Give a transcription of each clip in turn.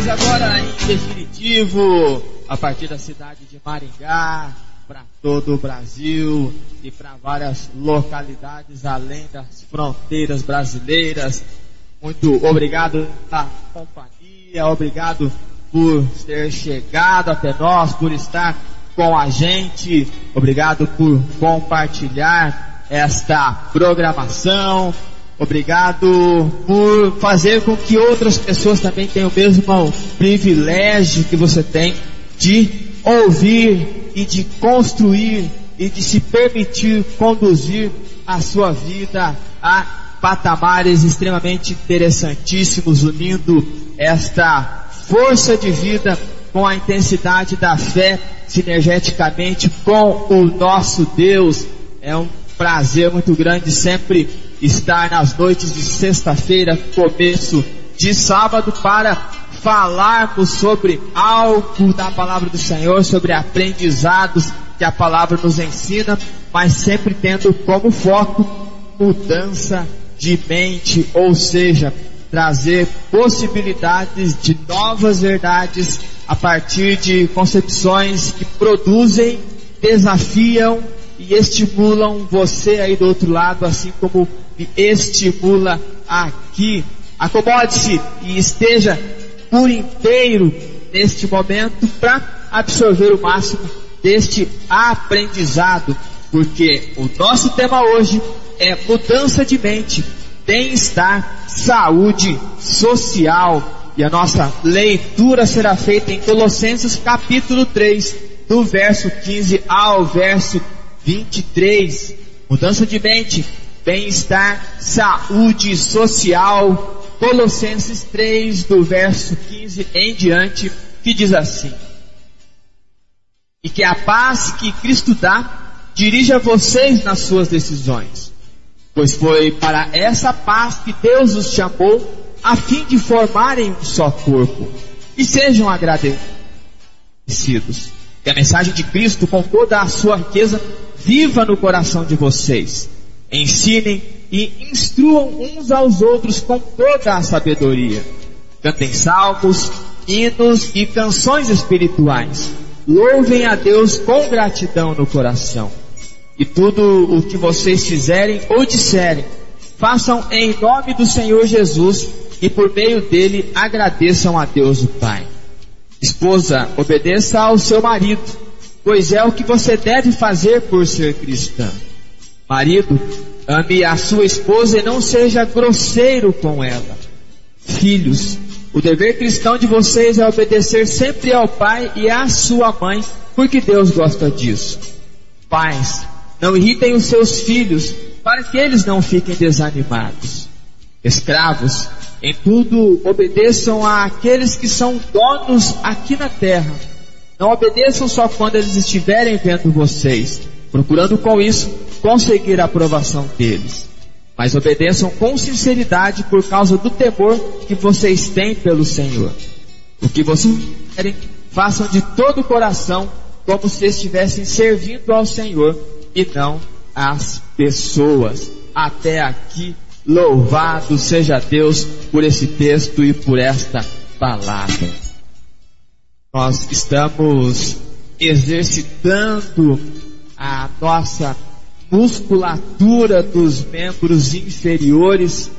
Mais agora em definitivo, a partir da cidade de Maringá, para todo o Brasil e para várias localidades além das fronteiras brasileiras. Muito obrigado pela companhia, obrigado por ter chegado até nós, por estar com a gente, obrigado por compartilhar esta programação. Obrigado por fazer com que outras pessoas também tenham o mesmo privilégio que você tem de ouvir e de construir e de se permitir conduzir a sua vida a patamares extremamente interessantíssimos, unindo esta força de vida com a intensidade da fé sinergeticamente com o nosso Deus. É um prazer muito grande sempre estar nas noites de sexta-feira, começo de sábado, para falarmos sobre algo da palavra do Senhor, sobre aprendizados que a palavra nos ensina, mas sempre tendo como foco mudança de mente, ou seja, trazer possibilidades de novas verdades a partir de concepções que produzem, desafiam e estimulam você aí do outro lado, assim como me estimula aqui. Acomode-se e esteja por inteiro neste momento para absorver o máximo deste aprendizado, porque o nosso tema hoje é mudança de mente, bem-estar, saúde social. E a nossa leitura será feita em Colossenses capítulo 3, do verso 15 ao verso 23. Mudança de mente, bem-estar, saúde social. Colossenses 3, do verso 15 em diante, que diz assim: E que a paz que Cristo dá dirija vocês nas suas decisões, pois foi para essa paz que Deus os chamou, a fim de formarem um só corpo, e sejam agradecidos. Que a mensagem de Cristo, com toda a sua riqueza, viva no coração de vocês. Ensinem e instruam uns aos outros com toda a sabedoria. Cantem salmos, hinos e canções espirituais. Louvem a Deus com gratidão no coração. E tudo o que vocês fizerem ou disserem, façam em nome do Senhor Jesus e por meio dele agradeçam a Deus o Pai. Esposa, obedeça ao seu marido, pois é o que você deve fazer por ser cristã. Marido, ame a sua esposa e não seja grosseiro com ela. Filhos, o dever cristão de vocês é obedecer sempre ao pai e à sua mãe, porque Deus gosta disso. Pais, não irritem os seus filhos, para que eles não fiquem desanimados. Escravos, em tudo obedeçam àqueles que são donos aqui na terra. Não obedeçam só quando eles estiverem vendo vocês, procurando com isso conseguir a aprovação deles. Mas obedeçam com sinceridade por causa do temor que vocês têm pelo Senhor. O que vocês querem, façam de todo o coração, como se estivessem servindo ao Senhor e não às pessoas. Até aqui, louvado seja Deus por esse texto e por esta palavra. Nós estamos exercitando a nossa musculatura dos membros inferiores,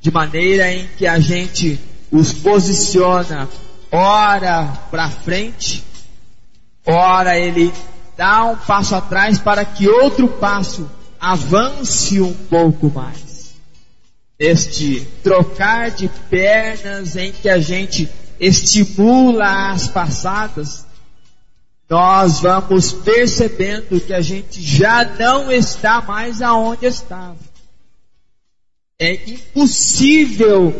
de maneira em que a gente os posiciona ora para frente, ora ele dá um passo atrás para que outro passo avance um pouco mais. Este trocar de pernas em que a gente estimula as passadas, nós vamos percebendo que a gente já não está mais aonde estava. É impossível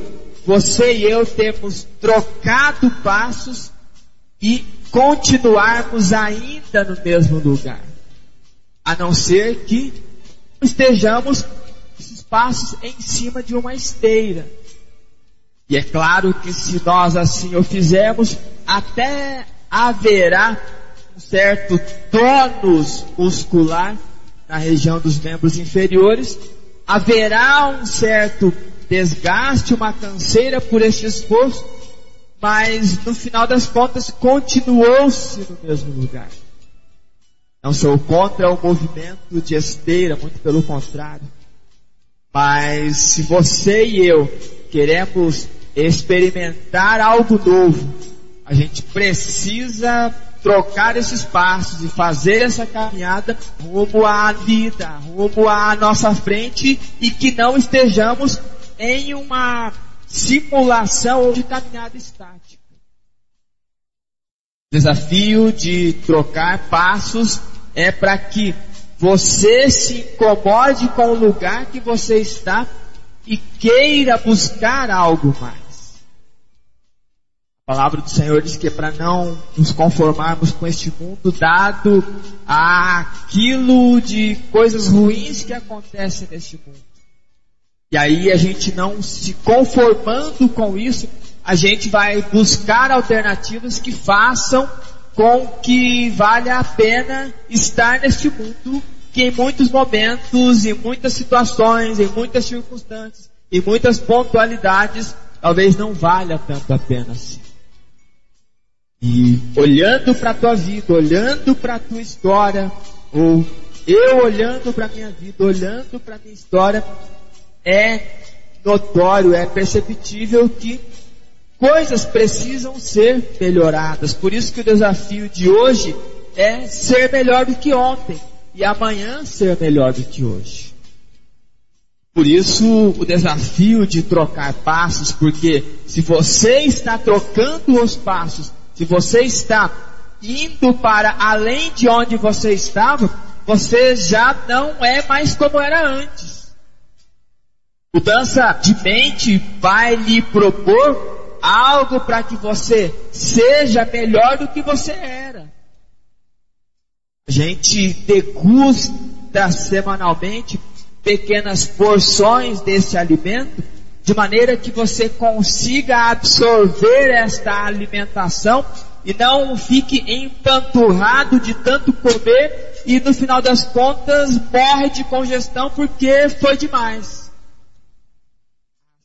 você e eu termos trocado passos e continuarmos ainda no mesmo lugar. A não ser que estejamos esses passos em cima de uma esteira. E é claro que se nós assim o fizermos, até haverá um certo tônus muscular na região dos membros inferiores, haverá um certo desgaste, uma canseira por este esforço, mas no final das contas continuou-se no mesmo lugar. Não sou contra o movimento de esteira, muito pelo contrário. Mas se você e eu queremos experimentar algo novo, a gente precisa trocar esses passos e fazer essa caminhada rumo à vida, rumo à nossa frente e que não estejamos em uma simulação ou de caminhada estática. Desafio de trocar passos é para que você se incomode com o lugar que você está e queira buscar algo mais. A palavra do Senhor diz que é para não nos conformarmos com este mundo, dado aquilo de coisas ruins que acontecem neste mundo. E aí a gente não se conformando com isso, a gente vai buscar alternativas que façam com que valha a pena estar neste mundo que em muitos momentos, em muitas situações, em muitas circunstâncias, em muitas pontualidades, talvez não valha tanto a pena assim. E olhando para a tua vida, olhando para a tua história, ou eu olhando para a minha vida, olhando para a minha história, é notório, é perceptível que coisas precisam ser melhoradas. Por isso que o desafio de hoje é ser melhor do que ontem e amanhã ser melhor do que hoje. Por isso o desafio de trocar passos, porque se você está trocando os passos se você está indo para além de onde você estava, você já não é mais como era antes. Mudança de mente vai lhe propor algo para que você seja melhor do que você era. A gente degusta semanalmente pequenas porções desse alimento de maneira que você consiga absorver esta alimentação e não fique empanturrado de tanto comer e no final das contas morre de congestão porque foi demais.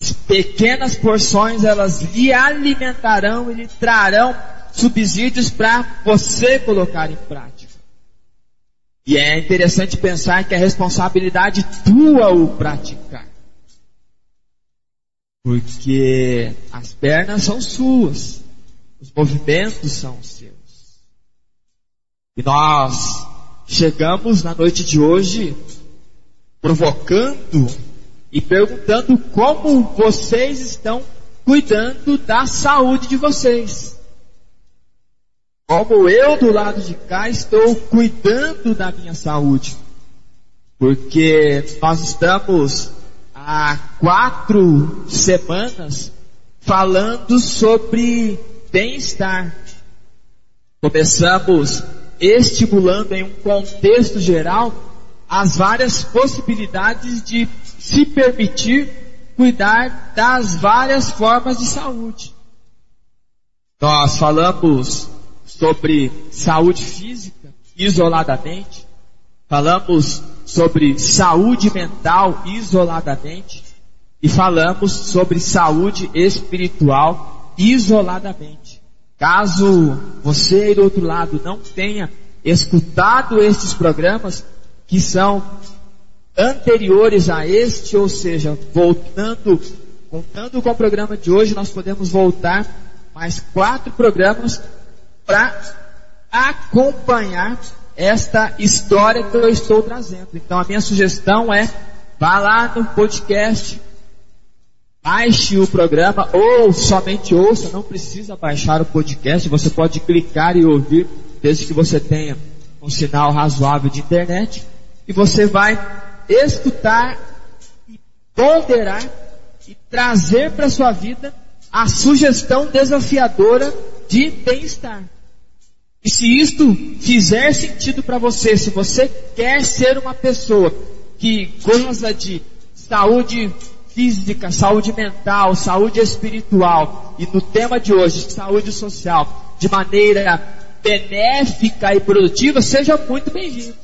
As pequenas porções elas lhe alimentarão e lhe trarão subsídios para você colocar em prática. E é interessante pensar que a responsabilidade tua o praticar. Porque as pernas são suas, os movimentos são seus. E nós chegamos na noite de hoje provocando e perguntando como vocês estão cuidando da saúde de vocês. como eu do lado de cá estou cuidando da minha saúde. Porque nós estamos há quatro semanas falando sobre bem-estar. Começamos estimulando em um contexto geral as várias possibilidades de se permitir cuidar das várias formas de saúde. Nós falamos sobre saúde física isoladamente, falamos sobre saúde mental isoladamente e falamos sobre saúde espiritual isoladamente. Caso você do outro lado não tenha escutado estes programas que são anteriores a este, ou seja, voltando, contando com o programa de hoje, nós podemos voltar mais quatro programas para acompanhar esta história que eu estou trazendo. Então a minha sugestão é vá lá no podcast, baixe o programa ou somente ouça, não precisa baixar o podcast, você pode clicar e ouvir desde que você tenha um sinal razoável de internet e você vai escutar e ponderar e trazer para sua vida a sugestão desafiadora de bem-estar. E se isto fizer sentido para você, se você quer ser uma pessoa que goza de saúde física, saúde mental, saúde espiritual e no tema de hoje, saúde social, de maneira benéfica e produtiva, seja muito bem-vindo.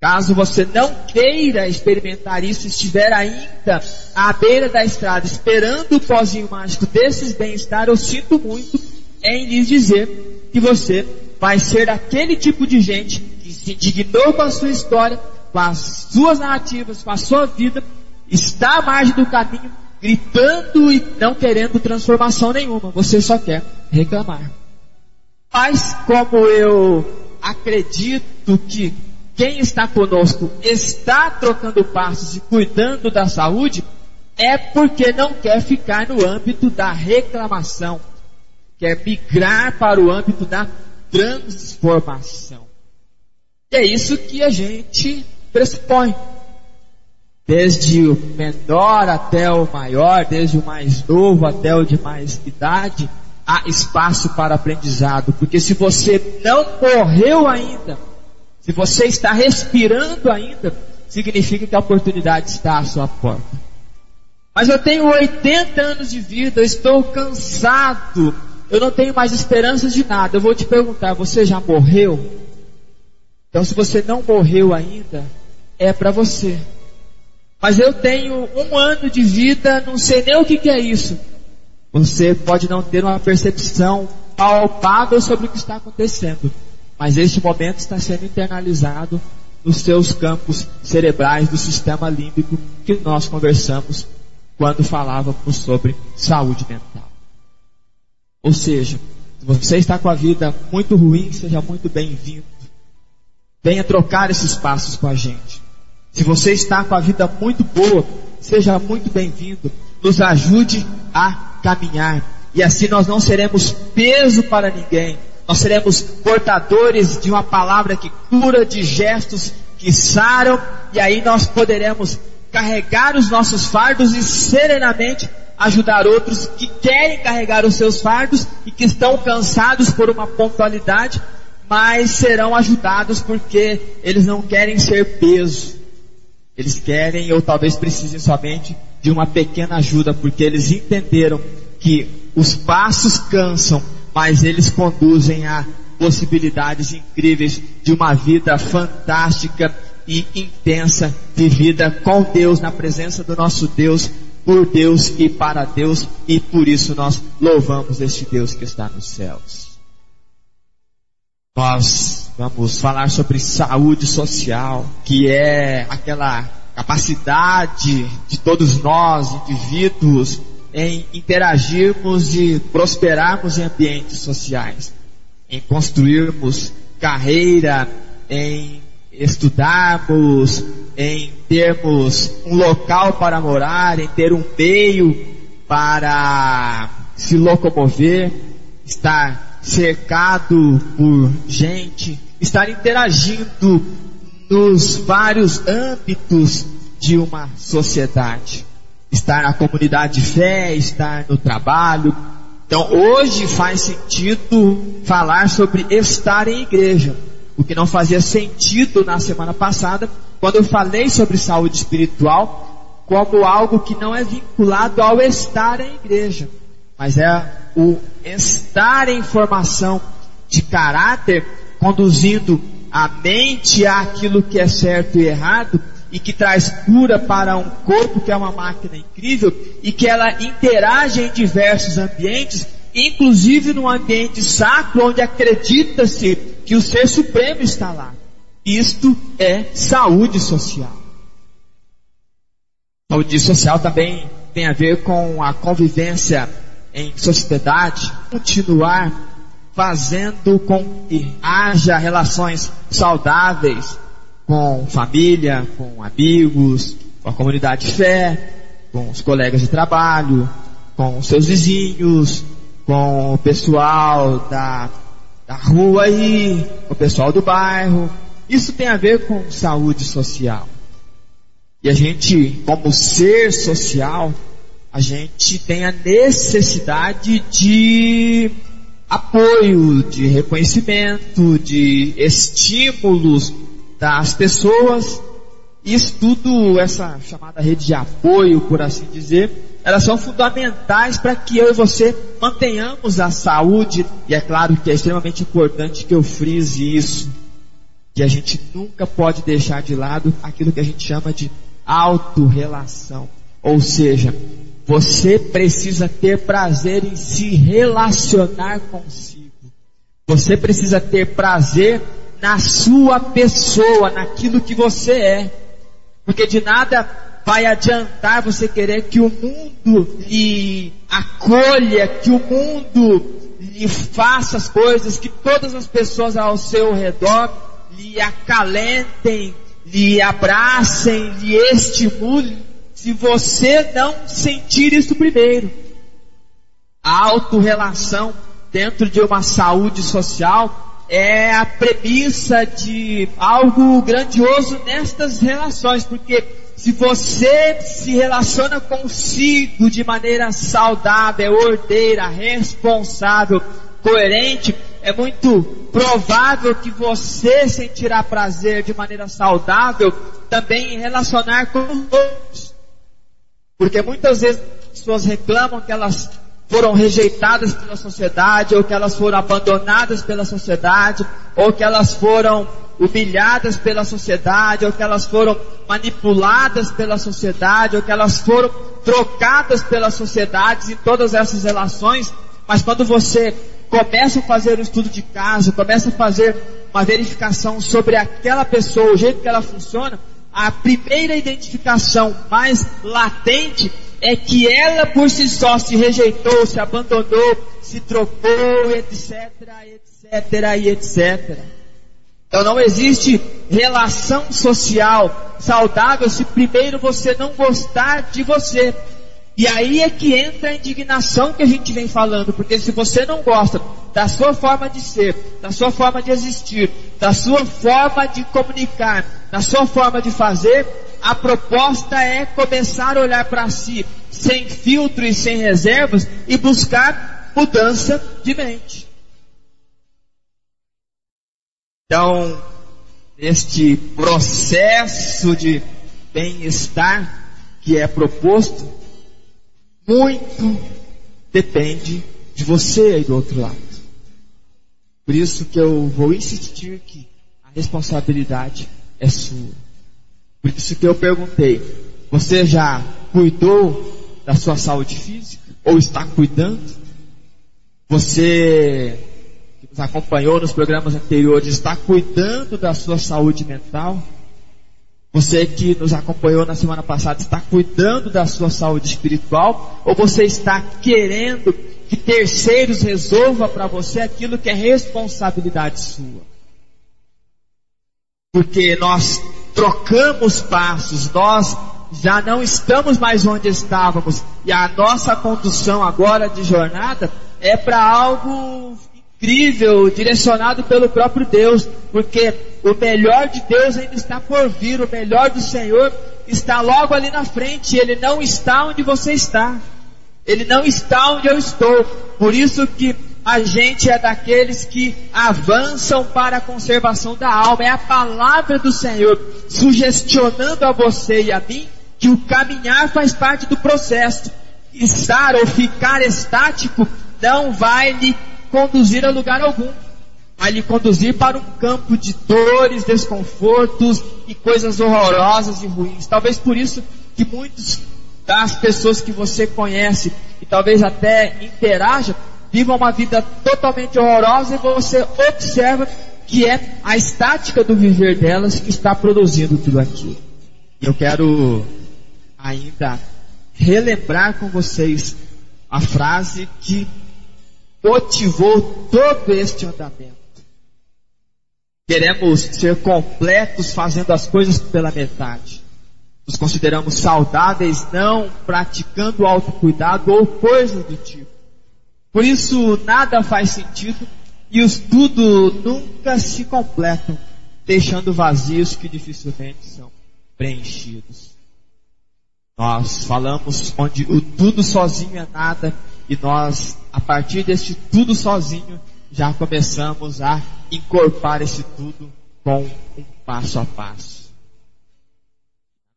Caso você não queira experimentar isso, estiver ainda à beira da estrada, esperando o pozinho mágico desses bem-estar, eu sinto muito em lhes dizer que você vai ser aquele tipo de gente que se indignou com a sua história, com as suas narrativas, com a sua vida, está à margem do caminho, gritando e não querendo transformação nenhuma. Você só quer reclamar. Mas como eu acredito que quem está conosco está trocando passos e cuidando da saúde, é porque não quer ficar no âmbito da reclamação, quer migrar para o âmbito da transformação. E é isso que a gente pressupõe. Desde o menor até o maior, desde o mais novo até o de mais idade, há espaço para aprendizado. Porque se você não morreu ainda, se você está respirando ainda, significa que a oportunidade está à sua porta. Mas eu tenho 80 anos de vida, eu estou cansado, eu não tenho mais esperanças de nada. Eu vou te perguntar, você já morreu? Então, se você não morreu ainda, é para você. Mas eu tenho um ano de vida, não sei nem o que, que é isso. Você pode não ter uma percepção palpável sobre o que está acontecendo. Mas este momento está sendo internalizado nos seus campos cerebrais do sistema límbico que nós conversamos quando falávamos sobre saúde mental. Ou seja, se você está com a vida muito ruim, seja muito bem-vindo. Venha trocar esses passos com a gente. Se você está com a vida muito boa, seja muito bem-vindo. Nos ajude a caminhar. E assim nós não seremos peso para ninguém nós seremos portadores de uma palavra que cura, de gestos que saram, e aí nós poderemos carregar os nossos fardos e serenamente ajudar outros que querem carregar os seus fardos e que estão cansados por uma pontualidade, mas serão ajudados porque eles não querem ser peso. Eles querem ou talvez precisem somente de uma pequena ajuda porque eles entenderam que os passos cansam, mas eles conduzem a possibilidades incríveis de uma vida fantástica e intensa, vivida com Deus, na presença do nosso Deus, por Deus e para Deus, e por isso nós louvamos este Deus que está nos céus. Nós vamos falar sobre saúde social, que é aquela capacidade de todos nós, indivíduos, em interagirmos e prosperarmos em ambientes sociais, em construirmos carreira, em estudarmos, em termos um local para morar, em ter um meio para se locomover, estar cercado por gente, estar interagindo nos vários âmbitos de uma sociedade. Estar na comunidade de fé, estar no trabalho. Então hoje faz sentido falar sobre estar em igreja. O que não fazia sentido na semana passada, quando eu falei sobre saúde espiritual, como algo que não é vinculado ao estar em igreja, mas é o estar em formação de caráter, conduzindo a mente àquilo que é certo e errado, e que traz cura para um corpo que é uma máquina incrível, e que ela interage em diversos ambientes, inclusive num ambiente sacro onde acredita-se que o Ser Supremo está lá. Isto é saúde social. Saúde social também tem a ver com a convivência em sociedade, continuar fazendo com que haja relações saudáveis com família, com amigos, com a comunidade de fé, com os colegas de trabalho, com os seus vizinhos, com o pessoal da, da rua aí, o pessoal do bairro. Isso tem a ver com saúde social. E a gente, como ser social, a gente tem a necessidade de apoio, de reconhecimento, de estímulos das pessoas. Isso tudo, essa chamada rede de apoio, por assim dizer, elas são fundamentais para que eu e você mantenhamos a saúde. E é claro que é extremamente importante que eu frise isso, que a gente nunca pode deixar de lado aquilo que a gente chama de autorrelação. Ou seja, você precisa ter prazer em se relacionar consigo. Você precisa ter prazer na sua pessoa, naquilo que você é. Porque de nada vai adiantar você querer que o mundo lhe acolha, que o mundo lhe faça as coisas, que todas as pessoas ao seu redor lhe acalentem, lhe abracem, lhe estimulem se você não sentir isso primeiro. A autorrelação dentro de uma saúde social é a premissa de algo grandioso nestas relações, porque se você se relaciona consigo de maneira saudável, ordeira, responsável, coerente, é muito provável que você sentirá prazer de maneira saudável também em relacionar com os outros. Porque muitas vezes as pessoas reclamam que elas foram rejeitadas pela sociedade, ou que elas foram abandonadas pela sociedade, ou que elas foram humilhadas pela sociedade, ou que elas foram manipuladas pela sociedade, ou que elas foram trocadas pela sociedade em todas essas relações. Mas quando você começa a fazer um estudo de caso, começa a fazer uma verificação sobre aquela pessoa, o jeito que ela funciona, a primeira identificação mais latente é que ela por si só se rejeitou, se abandonou, se trocou, etc, etc e etc. Então não existe relação social saudável se primeiro você não gostar de você. E aí é que entra a indignação que a gente vem falando, porque se você não gosta da sua forma de ser, da sua forma de existir, da sua forma de comunicar, da sua forma de fazer, a proposta é começar a olhar para si sem filtro e sem reservas e buscar mudança de mente. Então, este processo de bem-estar que é proposto, muito depende de você aí do outro lado. Por isso que eu vou insistir que a responsabilidade é sua. Por isso que eu perguntei: você já cuidou da sua saúde física? Ou está cuidando? Você acompanhou nos programas anteriores está cuidando da sua saúde mental? Você que nos acompanhou na semana passada está cuidando da sua saúde espiritual? Ou você está querendo que terceiros resolvam para você aquilo que é responsabilidade sua? Porque nós trocamos passos, nós já não estamos mais onde estávamos, e a nossa condução agora de jornada é para algo incrível, direcionado pelo próprio Deus, porque o melhor de Deus ainda está por vir, o melhor do Senhor está logo ali na frente, ele não está onde você está. Ele não está onde eu estou. Por isso que a gente é daqueles que avançam para a conservação da alma. É a palavra do Senhor sugestionando a você e a mim que o caminhar faz parte do processo. Estar ou ficar estático não vai lhe conduzir a lugar algum. Vai lhe conduzir para um campo de dores, desconfortos e coisas horrorosas e ruins. Talvez por isso que muitos das pessoas que você conhece e talvez até interaja vivam uma vida totalmente horrorosa e você observa que é a estática do viver delas que está produzindo tudo aquilo. Eu quero ainda relembrar com vocês a frase que motivou todo este andamento. Queremos ser completos fazendo as coisas pela metade. Nos consideramos saudáveis não praticando autocuidado ou coisas do tipo. Por isso nada faz sentido e os tudo nunca se completam, deixando vazios que dificilmente são preenchidos. Nós falamos onde o tudo sozinho é nada e nós, a partir deste tudo sozinho, já começamos a incorporar esse tudo com um passo a passo.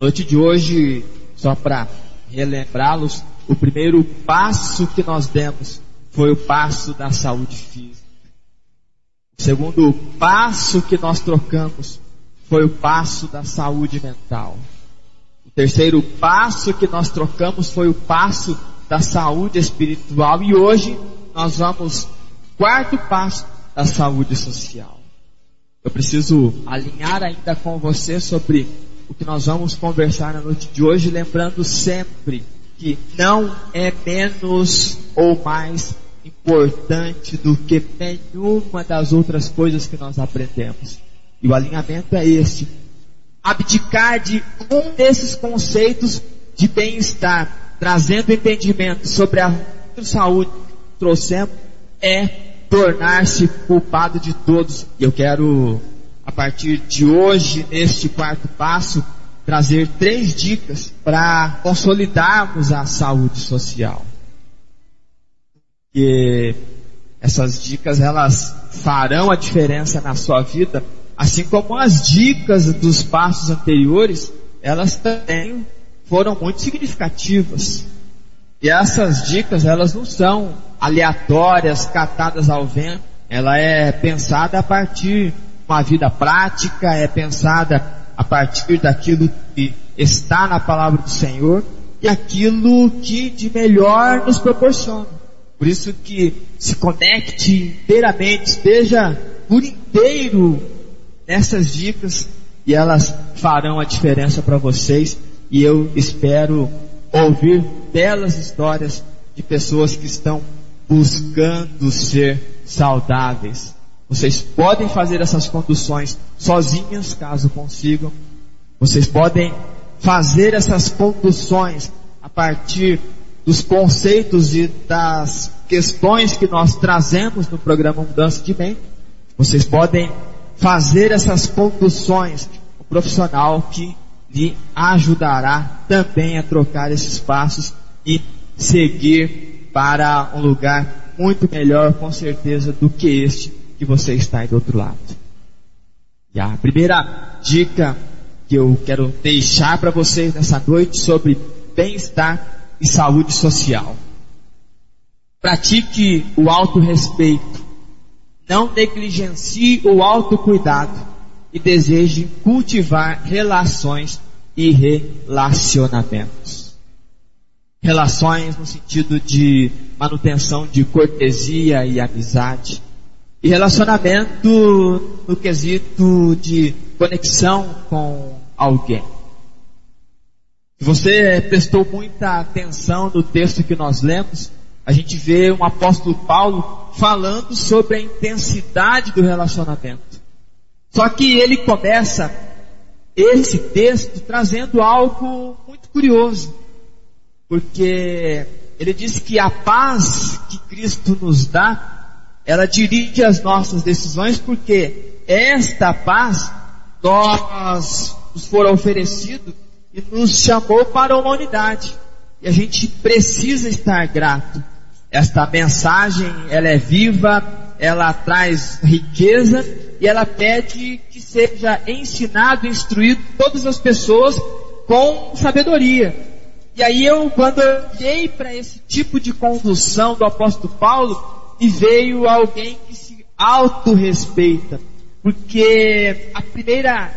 Noite de hoje, só para relembrá-los, o primeiro passo que nós demos foi o passo da saúde física. O segundo passo que nós trocamos foi o passo da saúde mental. O terceiro passo que nós trocamos foi o passo da saúde espiritual e hoje nós vamos quarto passo da saúde social. Eu preciso alinhar ainda com você sobre o que nós vamos conversar na noite de hoje, lembrando sempre que não é menos ou mais importante do que nenhuma das outras coisas que nós aprendemos. E o alinhamento é este: abdicar de um desses conceitos de bem-estar trazendo entendimento sobre a saúde que trouxemos, é tornar-se culpado de todos. E eu quero, a partir de hoje, neste quarto passo, trazer três dicas para consolidarmos a saúde social. E essas dicas elas farão a diferença na sua vida, assim como as dicas dos passos anteriores, elas também foram muito significativas. E essas dicas, elas não são aleatórias, catadas ao vento. Ela é pensada a partir de uma vida prática, é pensada a partir daquilo que está na palavra do Senhor e aquilo que de melhor nos proporciona. Por isso que se conecte inteiramente, esteja por inteiro nessas dicas e elas farão a diferença para vocês e eu espero ouvir belas histórias de pessoas que estão buscando ser saudáveis. Vocês podem fazer essas conduções sozinhas, caso consigam. Vocês podem fazer essas conduções a partir dos conceitos e das questões que nós trazemos no programa Mudança de Mente. Vocês podem fazer essas conduções um profissional que lhe ajudará também a trocar esses passos e seguir para um lugar muito melhor, com certeza, do que este que você está aí do outro lado. E a primeira dica que eu quero deixar para vocês nessa noite sobre bem-estar e saúde social. Pratique o autorrespeito. Não negligencie o autocuidado e deseje cultivar relações e relacionamentos. Relações no sentido de manutenção de cortesia e amizade. E relacionamento no quesito de conexão com alguém. Se você prestou muita atenção no texto que nós lemos, a gente vê um apóstolo Paulo falando sobre a intensidade do relacionamento. Só que ele começa esse texto trazendo algo muito curioso, porque ele diz que a paz que Cristo nos dá ela dirige as nossas decisões porque esta paz nós nos for oferecido e nos chamou para uma unidade. E a gente precisa estar grato. Esta mensagem, ela é viva, ela traz riqueza e ela pede que seja ensinado, instruído todas as pessoas com sabedoria. E aí eu, quando eu olhei para esse tipo de condução do apóstolo Paulo, e veio alguém que se autorrespeita. Porque a primeira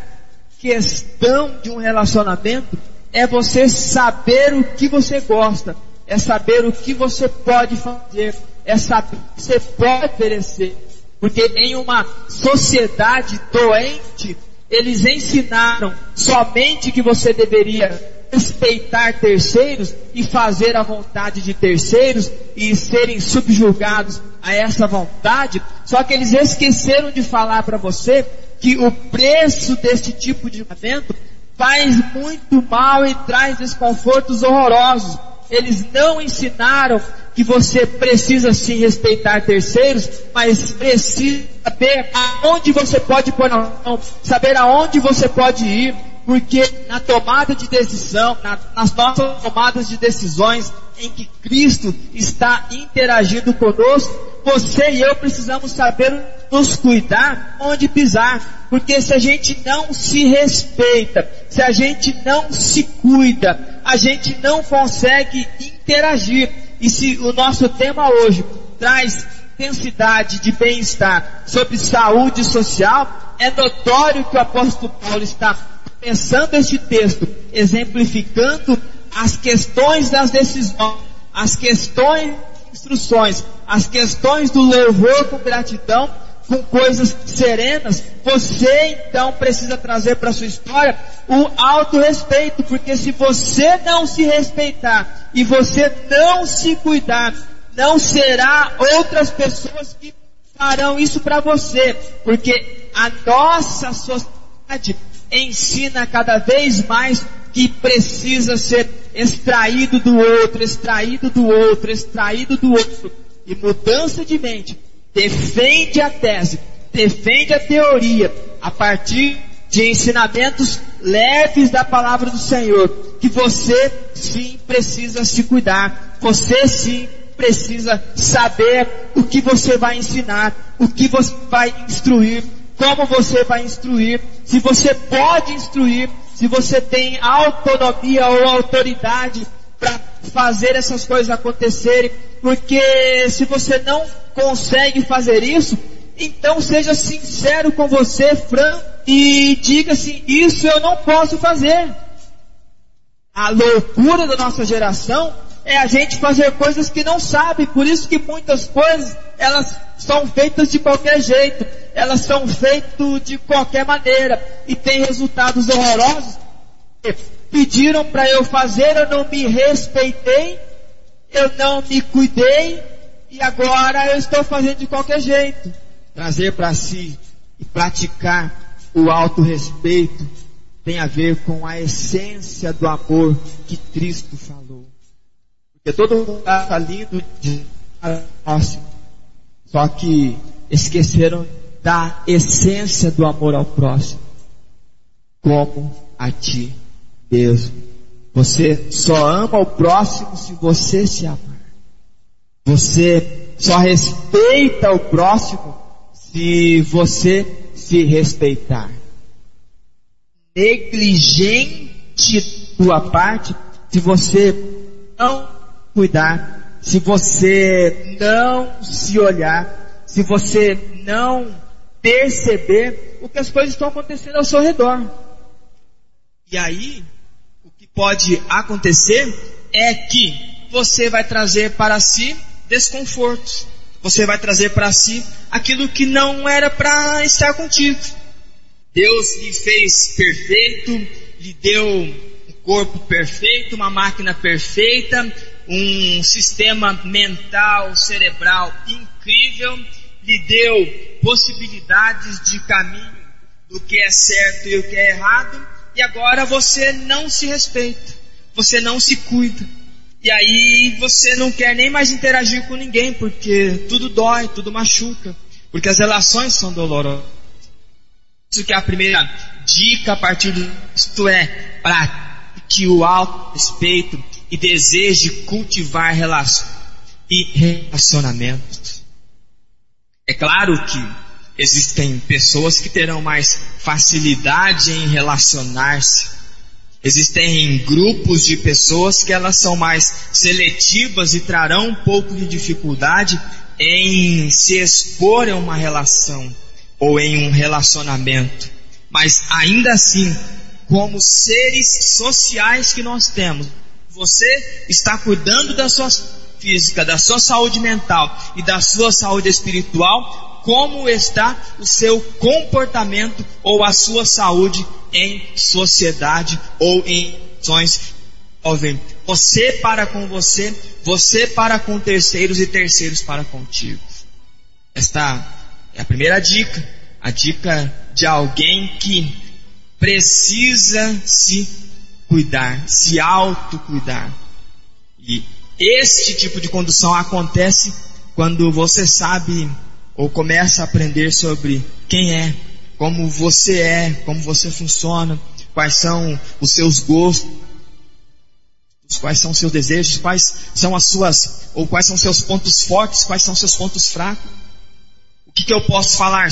questão de um relacionamento é você saber o que você gosta, é saber o que você pode fazer, é saber o que você pode oferecer. Porque em uma sociedade doente, eles ensinaram somente que você deveria respeitar terceiros e fazer a vontade de terceiros e serem subjugados a essa vontade, só que eles esqueceram de falar para você que o preço desse tipo de evento faz muito mal e traz desconfortos horrorosos. Eles não ensinaram que você precisa sim respeitar terceiros, mas precisa saber aonde você pode pôr na mão, saber aonde você pode ir, porque na tomada de decisão, na, nas nossas tomadas de decisões, em que Cristo está interagindo conosco, você e eu precisamos saber nos cuidar onde pisar, porque se a gente não se respeita, se a gente não se cuida, a gente não consegue interagir. E se o nosso tema hoje traz intensidade de bem-estar sobre saúde social, é notório que o apóstolo Paulo está pensando este texto, exemplificando as questões das decisões, as questões instruções, as questões do louvor com gratidão, com coisas serenas, você então precisa trazer para sua história o autorrespeito, porque se você não se respeitar e você não se cuidar, não será outras pessoas que farão isso para você, porque a nossa sociedade ensina cada vez mais que precisa ser extraído do outro, extraído do outro, extraído do outro. E mudança de mente defende a tese, defende a teoria a partir de ensinamentos leves da palavra do Senhor, que você sim precisa se cuidar, você sim precisa saber o que você vai ensinar, o que você vai instruir, como você vai instruir, se você pode instruir, se você tem autonomia ou autoridade para fazer essas coisas acontecerem, porque se você não consegue fazer isso, então seja sincero com você, Fran, e diga assim: isso eu não posso fazer. A loucura da nossa geração é a gente fazer coisas que não sabe, por isso que muitas coisas elas são feitas de qualquer jeito, elas são feitas de qualquer maneira e tem resultados horrorosos. Pediram para eu fazer, eu não me respeitei, eu não me cuidei e agora eu estou fazendo de qualquer jeito. Trazer para si e praticar o auto-respeito tem a ver com a essência do amor que Cristo falou. Porque todo mundo está lindo de próximo. Só que esqueceram da essência do amor ao próximo. Como a ti mesmo. Você só ama o próximo se você se amar. Você só respeita o próximo se você se respeitar. Negligente tua parte se você não cuidar, se você não se olhar, se você não perceber o que as coisas estão acontecendo ao seu redor. E aí, pode acontecer é que você vai trazer para si desconfortos. Você vai trazer para si aquilo que não era para estar contigo. Deus lhe fez perfeito, lhe deu um corpo perfeito, uma máquina perfeita, um sistema mental, cerebral incrível, lhe deu possibilidades de caminho do que é certo e o que é errado, e agora você não se respeita, você não se cuida. E aí você não quer nem mais interagir com ninguém, porque tudo dói, tudo machuca, porque as relações são dolorosas. Isso que é a primeira dica a partir disso é pratique o alto respeito e deseje cultivar relações e relacionamentos. É claro que existem pessoas que terão mais facilidade em relacionar-se Existem grupos de pessoas que elas são mais seletivas e trarão um pouco de dificuldade em se expor em uma relação ou em um relacionamento. Mas ainda assim, como seres sociais que nós temos, você está cuidando da sua física, da sua saúde mental e da sua saúde espiritual, como está o seu comportamento ou a sua saúde em sociedade ou em ações você para com você, você para com terceiros e terceiros para contigo. Esta é a primeira dica, a dica de alguém que precisa se cuidar, se autocuidar. E este tipo de condução acontece quando você sabe ou começa a aprender sobre quem é, como você é, como você funciona, quais são os seus gostos, quais são os seus desejos, quais são as suas, ou quais são os seus pontos fortes, quais são os seus pontos fracos. O que, que eu posso falar?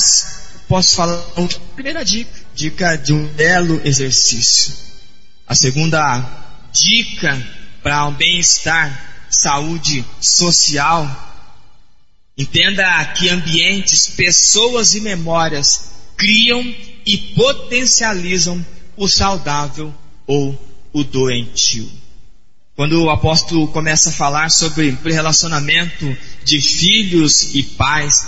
Posso falar primeira dica, dica de um belo exercício. A segunda dica para um bem-estar, saúde social. Entenda que ambientes, pessoas e memórias criam e potencializam o saudável ou o doentio. Quando o apóstolo começa a falar sobre o relacionamento de filhos e pais,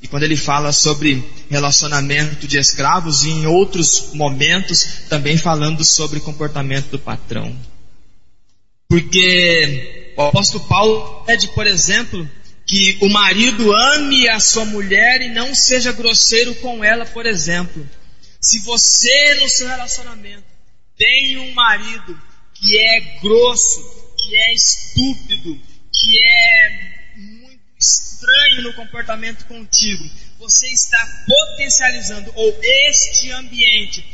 e quando ele fala sobre relacionamento de escravos, e em outros momentos também falando sobre comportamento do patrão. Porque o apóstolo Paulo pede, por exemplo, que o marido ame a sua mulher e não seja grosseiro com ela, por exemplo. Se você no seu relacionamento tem um marido que é grosso, que é estúpido, que é muito estranho no comportamento contigo, você está potencializando ou este ambiente,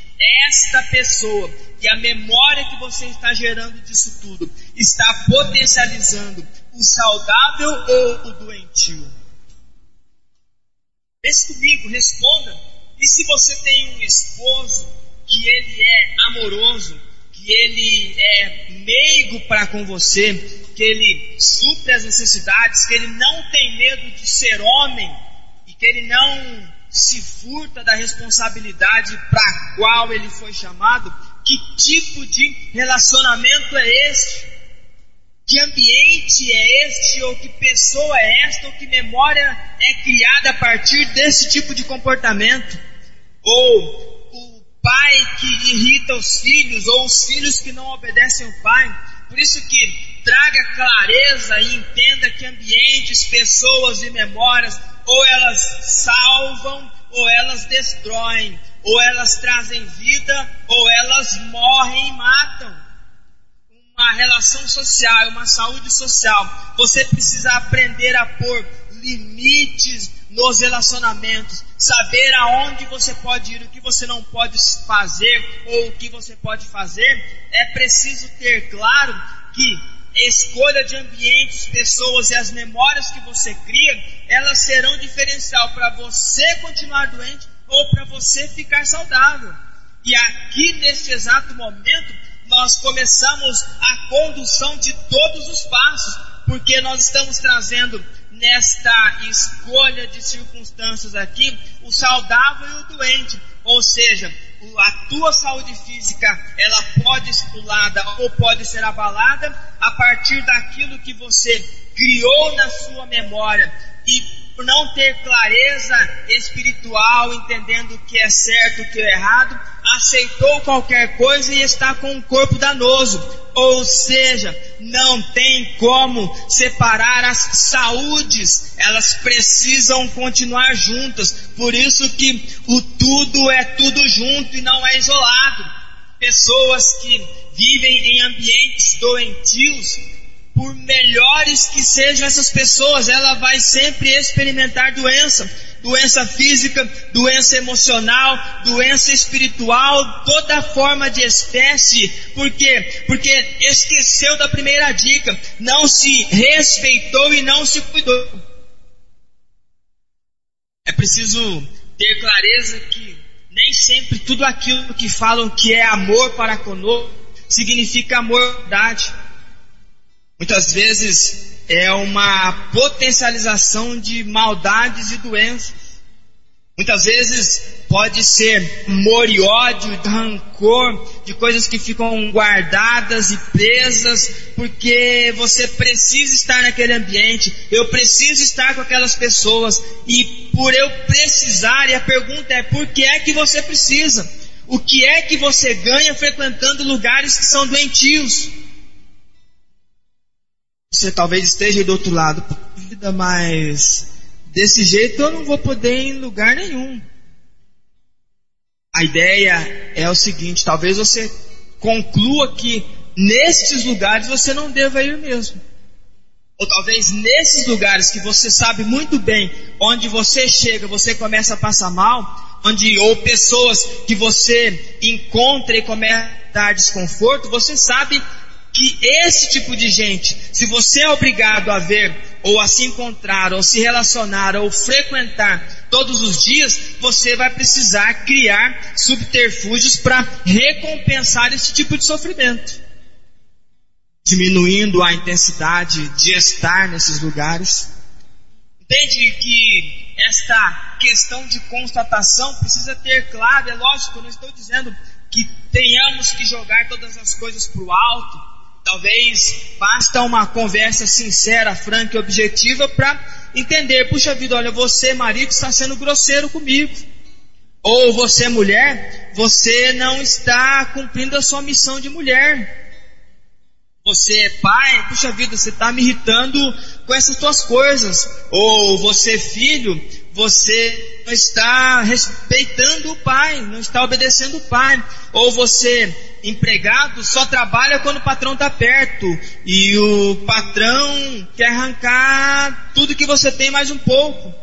esta pessoa e a memória que você está gerando disso tudo está potencializando o saudável ou o doentio? Pense comigo, responda. E se você tem um esposo que ele é amoroso, que ele é meigo para com você, que ele supre as necessidades, que ele não tem medo de ser homem e que ele não se furta da responsabilidade para a qual ele foi chamado, que tipo de relacionamento é este? Que ambiente é este, ou que pessoa é esta, ou que memória é criada a partir desse tipo de comportamento? Ou o pai que irrita os filhos, ou os filhos que não obedecem ao pai? Por isso que traga clareza e entenda que ambientes, pessoas e memórias, ou elas salvam, ou elas destroem, ou elas trazem vida, ou elas morrem e matam. Uma relação social, uma saúde social, você precisa aprender a pôr limites nos relacionamentos, saber aonde você pode ir, o que você não pode fazer ou o que você pode fazer. É preciso ter claro que escolha de ambientes, pessoas e as memórias que você cria, elas serão diferencial para você continuar doente ou para você ficar saudável. E aqui neste exato momento, nós começamos a condução de todos os passos, porque nós estamos trazendo nesta escolha de circunstâncias aqui o saudável e o doente, ou seja, a tua saúde física ela pode ser pulada ou pode ser abalada a partir daquilo que você criou na sua memória e por não ter clareza espiritual, entendendo o que é certo, o que é errado, aceitou qualquer coisa e está com um corpo danoso. Ou seja, não tem como separar as saúdes, elas precisam continuar juntas. Por isso que o tudo é tudo junto e não é isolado. Pessoas que vivem em ambientes doentios, por melhores que sejam essas pessoas, ela vai sempre experimentar doença. Doença física, doença emocional, doença espiritual, toda forma de espécie. Por quê? Porque esqueceu da primeira dica. Não se respeitou e não se cuidou. É preciso ter clareza que nem sempre tudo aquilo que falam que é amor para conosco significa amor verdade. Muitas vezes é uma potencialização de maldades e doenças. Muitas vezes pode ser amor e ódio, rancor, de coisas que ficam guardadas e presas, porque você precisa estar naquele ambiente, eu preciso estar com aquelas pessoas, e por eu precisar, e a pergunta é: por que é que você precisa? O que é que você ganha frequentando lugares que são doentios? Você talvez esteja do outro lado, vida, mas desse jeito eu não vou poder ir em lugar nenhum. A ideia é o seguinte: talvez você conclua que nestes lugares você não deva ir mesmo. Ou talvez nesses lugares que você sabe muito bem, onde você chega, você começa a passar mal, onde ou pessoas que você encontra e começa a dar desconforto, você sabe que esse tipo de gente, se você é obrigado a ver, ou a se encontrar, ou se relacionar, ou frequentar todos os dias, você vai precisar criar subterfúgios para recompensar esse tipo de sofrimento. Diminuindo a intensidade de estar nesses lugares. Entende que esta questão de constatação precisa ter claro, é lógico, eu não estou dizendo que tenhamos que jogar todas as coisas para o alto, Talvez basta uma conversa sincera, franca e objetiva para entender, puxa vida, olha, você marido está sendo grosseiro comigo. Ou você mulher, você não está cumprindo a sua missão de mulher. Você é pai, puxa vida, você está me irritando com essas tuas coisas. Ou você filho, você não está respeitando o pai, não está obedecendo o pai. Ou você, empregado, só trabalha quando o patrão está perto. E o patrão quer arrancar tudo que você tem mais um pouco.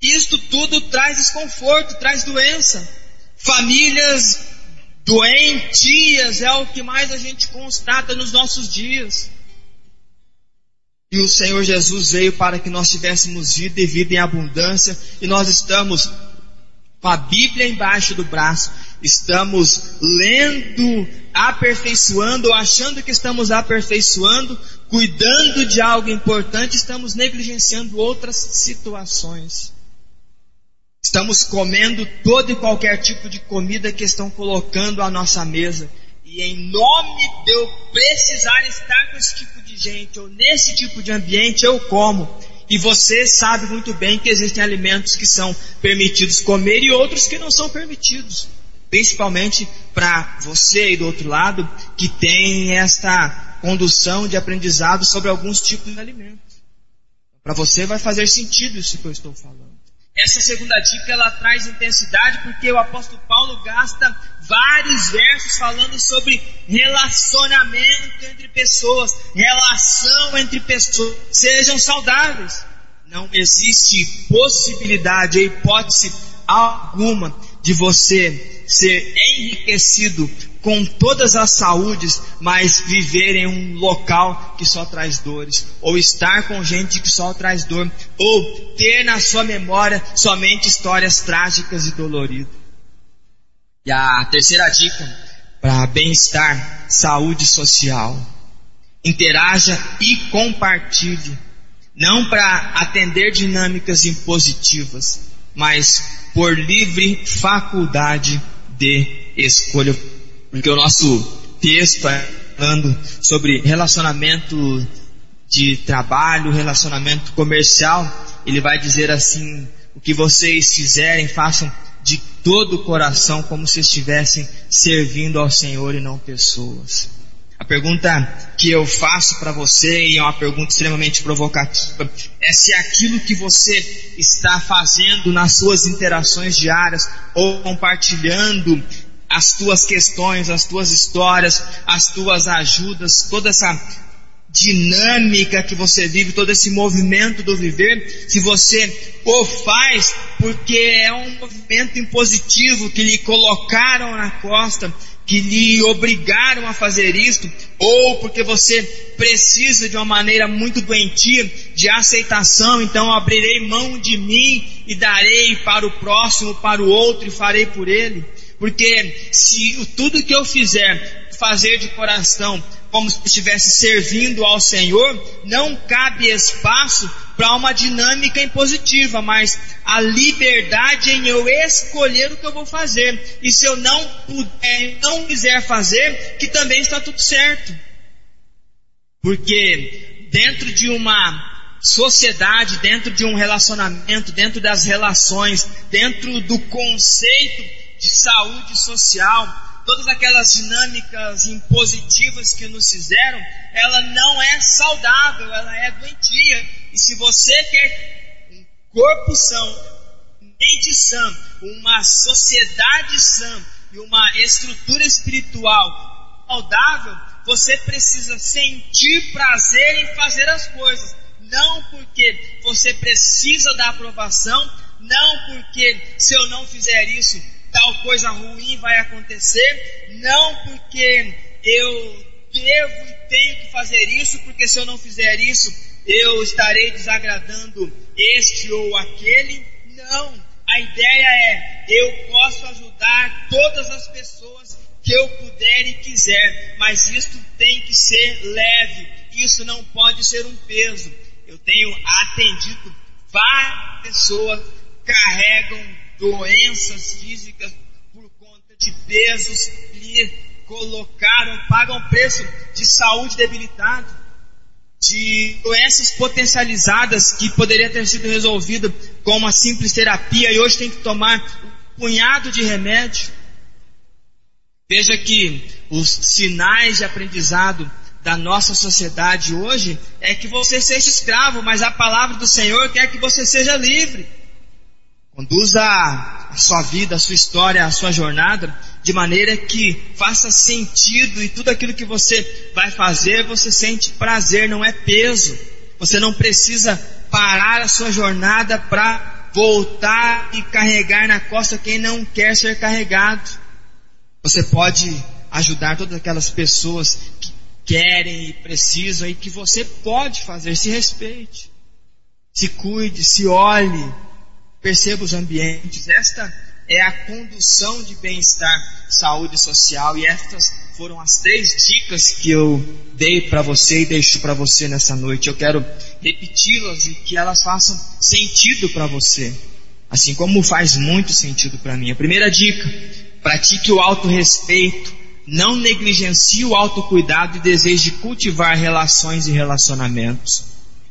Isto tudo traz desconforto, traz doença. Famílias doentias é o que mais a gente constata nos nossos dias. E o Senhor Jesus veio para que nós tivéssemos vida e vida em abundância, e nós estamos com a Bíblia embaixo do braço, estamos lendo, aperfeiçoando, ou achando que estamos aperfeiçoando, cuidando de algo importante, estamos negligenciando outras situações. Estamos comendo todo e qualquer tipo de comida que estão colocando à nossa mesa. E em nome de eu precisar estar com esse tipo de gente, ou nesse tipo de ambiente, eu como. E você sabe muito bem que existem alimentos que são permitidos comer e outros que não são permitidos. Principalmente para você aí do outro lado, que tem esta condução de aprendizado sobre alguns tipos de alimentos. Para você vai fazer sentido isso que eu estou falando. Essa segunda dica ela traz intensidade porque o apóstolo Paulo gasta vários versos falando sobre relacionamento entre pessoas, relação entre pessoas, sejam saudáveis. Não existe possibilidade, hipótese alguma de você ser enriquecido com todas as saúdes, mas viver em um local que só traz dores, ou estar com gente que só traz dor, ou ter na sua memória somente histórias trágicas e doloridas. E a terceira dica para bem-estar, saúde social. Interaja e compartilhe, não para atender dinâmicas impositivas, mas por livre faculdade de escolha porque o nosso texto é falando sobre relacionamento de trabalho, relacionamento comercial. Ele vai dizer assim: o que vocês fizerem, façam de todo o coração, como se estivessem servindo ao Senhor e não pessoas. A pergunta que eu faço para você, e é uma pergunta extremamente provocativa, é se aquilo que você está fazendo nas suas interações diárias ou compartilhando as tuas questões, as tuas histórias, as tuas ajudas, toda essa dinâmica que você vive, todo esse movimento do viver, se você o faz porque é um movimento impositivo que lhe colocaram na costa, que lhe obrigaram a fazer isto, ou porque você precisa de uma maneira muito doentia de aceitação, então abrirei mão de mim e darei para o próximo, para o outro e farei por ele. Porque se tudo que eu fizer, fazer de coração, como se estivesse servindo ao Senhor, não cabe espaço para uma dinâmica impositiva, mas a liberdade em eu escolher o que eu vou fazer. E se eu não puder, não quiser fazer, que também está tudo certo. Porque dentro de uma sociedade, dentro de um relacionamento, dentro das relações, dentro do conceito de saúde social, todas aquelas dinâmicas impositivas que nos fizeram, ela não é saudável, ela é doentia. E se você quer um corpo são, mente sã, uma sociedade sã e uma estrutura espiritual saudável, você precisa sentir prazer em fazer as coisas. Não porque você precisa da aprovação, não porque se eu não fizer isso, tal coisa ruim vai acontecer, não porque eu devo e tenho que fazer isso, porque se eu não fizer isso, eu estarei desagradando este ou aquele. Não. A ideia é, eu posso ajudar todas as pessoas que eu puder e quiser, mas isto tem que ser leve, isso não pode ser um peso. Eu tenho atendido várias pessoas carregam doenças físicas por conta de pesos que colocaram, pagam preço de saúde debilitada, de doenças potencializadas que poderia ter sido resolvida com uma simples terapia e hoje tem que tomar um punhado de remédio. Veja que os sinais de aprendizado da nossa sociedade hoje é que você seja escravo, mas a palavra do Senhor quer que você seja livre. Conduza a sua vida, a sua história, a sua jornada de maneira que faça sentido e tudo aquilo que você vai fazer, você sente prazer, não é peso. Você não precisa parar a sua jornada para voltar e carregar na costa quem não quer ser carregado. Você pode ajudar todas aquelas pessoas que querem e precisam e que você pode fazer, se respeite, se cuide, se olhe, perceba os ambientes. Esta é a condução de bem-estar, saúde social e estas foram as três dicas que eu dei para você e deixo para você nessa noite. Eu quero repeti-las e que elas façam sentido para você, assim como faz muito sentido para mim. A primeira dica: pratique o autorrespeito, não negligencie o autocuidado e deseje cultivar relações e relacionamentos.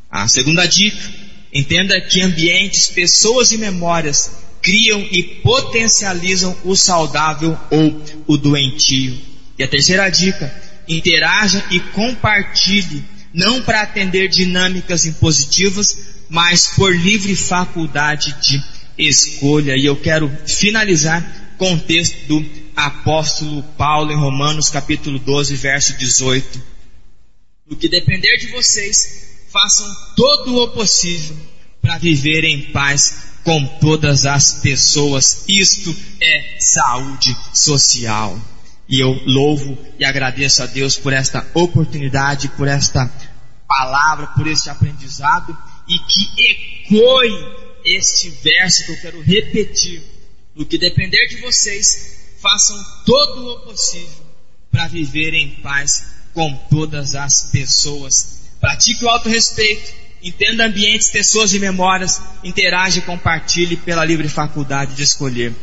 A segunda dica: Entenda que ambientes, pessoas e memórias criam e potencializam o saudável ou o doentio. E a terceira dica, interaja e compartilhe, não para atender dinâmicas impositivas, mas por livre faculdade de escolha. E eu quero finalizar com o texto do apóstolo Paulo em Romanos capítulo 12, verso 18. O que depender de vocês, façam todo o possível para viver em paz com todas as pessoas. Isto é saúde social. E eu louvo e agradeço a Deus por esta oportunidade, por esta palavra, por este aprendizado e que ecoe este verso que eu quero repetir. No que depender de vocês, façam todo o possível para viver em paz com todas as pessoas Pratique o autorrespeito. Entenda ambientes, pessoas e memórias. Interage e compartilhe pela livre faculdade de escolher.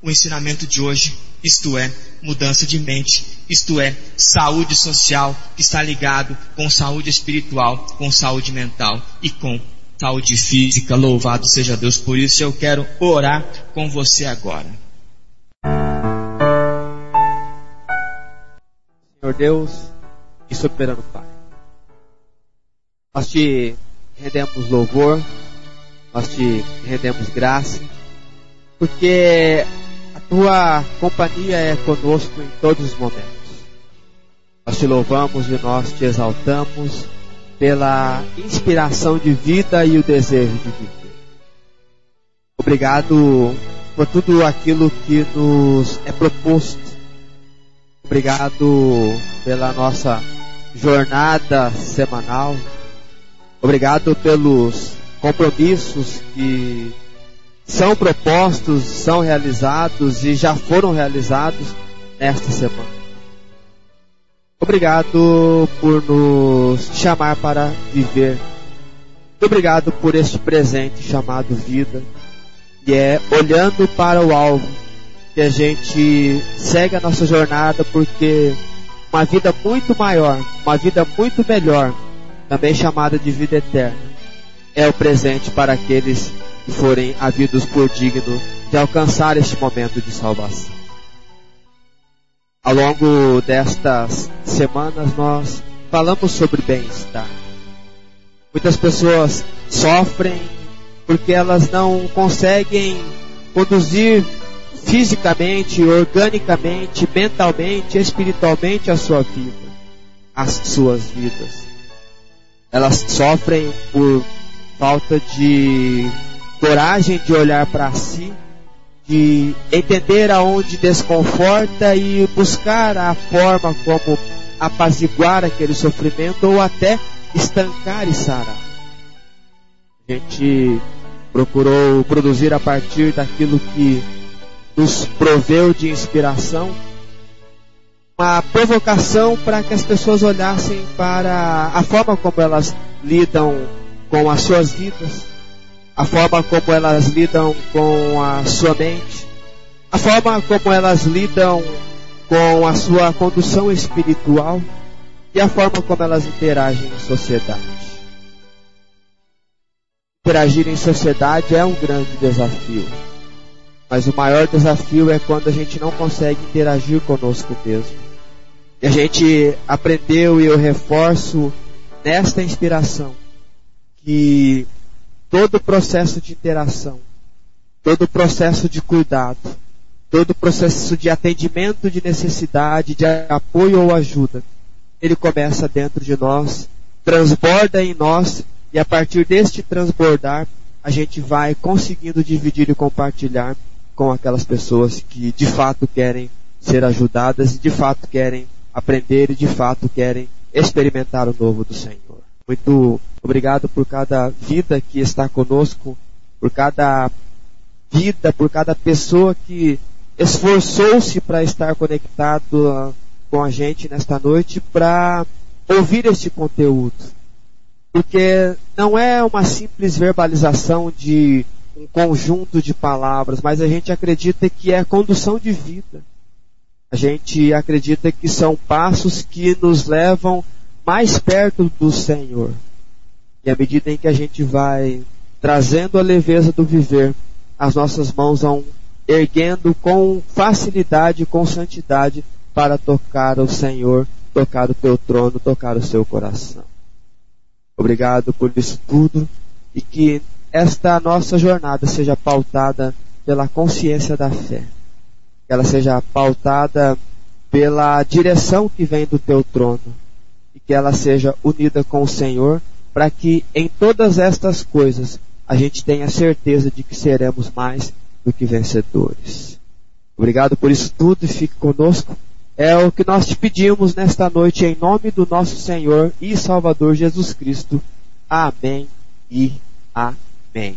O ensinamento de hoje, isto é, mudança de mente, isto é, saúde social, que está ligado com saúde espiritual, com saúde mental e com saúde física. Louvado seja Deus por isso. Eu quero orar com você agora. Senhor Deus e soberano Pai. Nós te rendemos louvor, nós te rendemos graça, porque a tua companhia é conosco em todos os momentos. Nós te louvamos e nós te exaltamos pela inspiração de vida e o desejo de viver. Obrigado por tudo aquilo que nos é proposto. Obrigado pela nossa jornada semanal. Obrigado pelos compromissos que são propostos, são realizados e já foram realizados nesta semana. Obrigado por nos chamar para viver. Obrigado por este presente chamado vida. E é olhando para o alvo que a gente segue a nossa jornada, porque uma vida muito maior, uma vida muito melhor, também chamada de vida eterna, é o presente para aqueles que forem havidos por digno de alcançar este momento de salvação. Ao longo destas semanas nós falamos sobre bem-estar. Muitas pessoas sofrem porque elas não conseguem conduzir fisicamente, organicamente, mentalmente, espiritualmente a sua vida, as suas vidas. Elas sofrem por falta de coragem de olhar para si de entender aonde desconforta e buscar a forma como apaziguar aquele sofrimento ou até estancar e sarar. A gente procurou produzir a partir daquilo que nos proveu de inspiração uma provocação para que as pessoas olhassem para a forma como elas lidam com as suas vidas, a forma como elas lidam com a sua mente, a forma como elas lidam com a sua condução espiritual e a forma como elas interagem em sociedade. Interagir em sociedade é um grande desafio, mas o maior desafio é quando a gente não consegue interagir conosco mesmo. E a gente aprendeu e eu reforço nesta inspiração que todo o processo de interação, todo o processo de cuidado, todo o processo de atendimento de necessidade, de apoio ou ajuda, ele começa dentro de nós, transborda em nós e a partir deste transbordar, a gente vai conseguindo dividir e compartilhar com aquelas pessoas que de fato querem ser ajudadas e de fato querem aprender e de fato querem experimentar o novo do Senhor. Muito obrigado por cada vida que está conosco, por cada vida, por cada pessoa que esforçou-se para estar conectado ah, com a gente nesta noite para ouvir este conteúdo. Porque não é uma simples verbalização de um conjunto de palavras, mas a gente acredita que é condução de vida. A gente acredita que são passos que nos levam mais perto do Senhor. E à medida em que a gente vai trazendo a leveza do viver, as nossas mãos vão erguendo com facilidade, com santidade, para tocar o Senhor, tocar o teu trono, tocar o seu coração. Obrigado por isso tudo e que esta nossa jornada seja pautada pela consciência da fé. Que ela seja pautada pela direção que vem do teu trono que ela seja unida com o Senhor, para que em todas estas coisas a gente tenha certeza de que seremos mais do que vencedores. Obrigado por isso tudo e fique conosco. É o que nós te pedimos nesta noite em nome do nosso Senhor e Salvador Jesus Cristo. Amém e amém.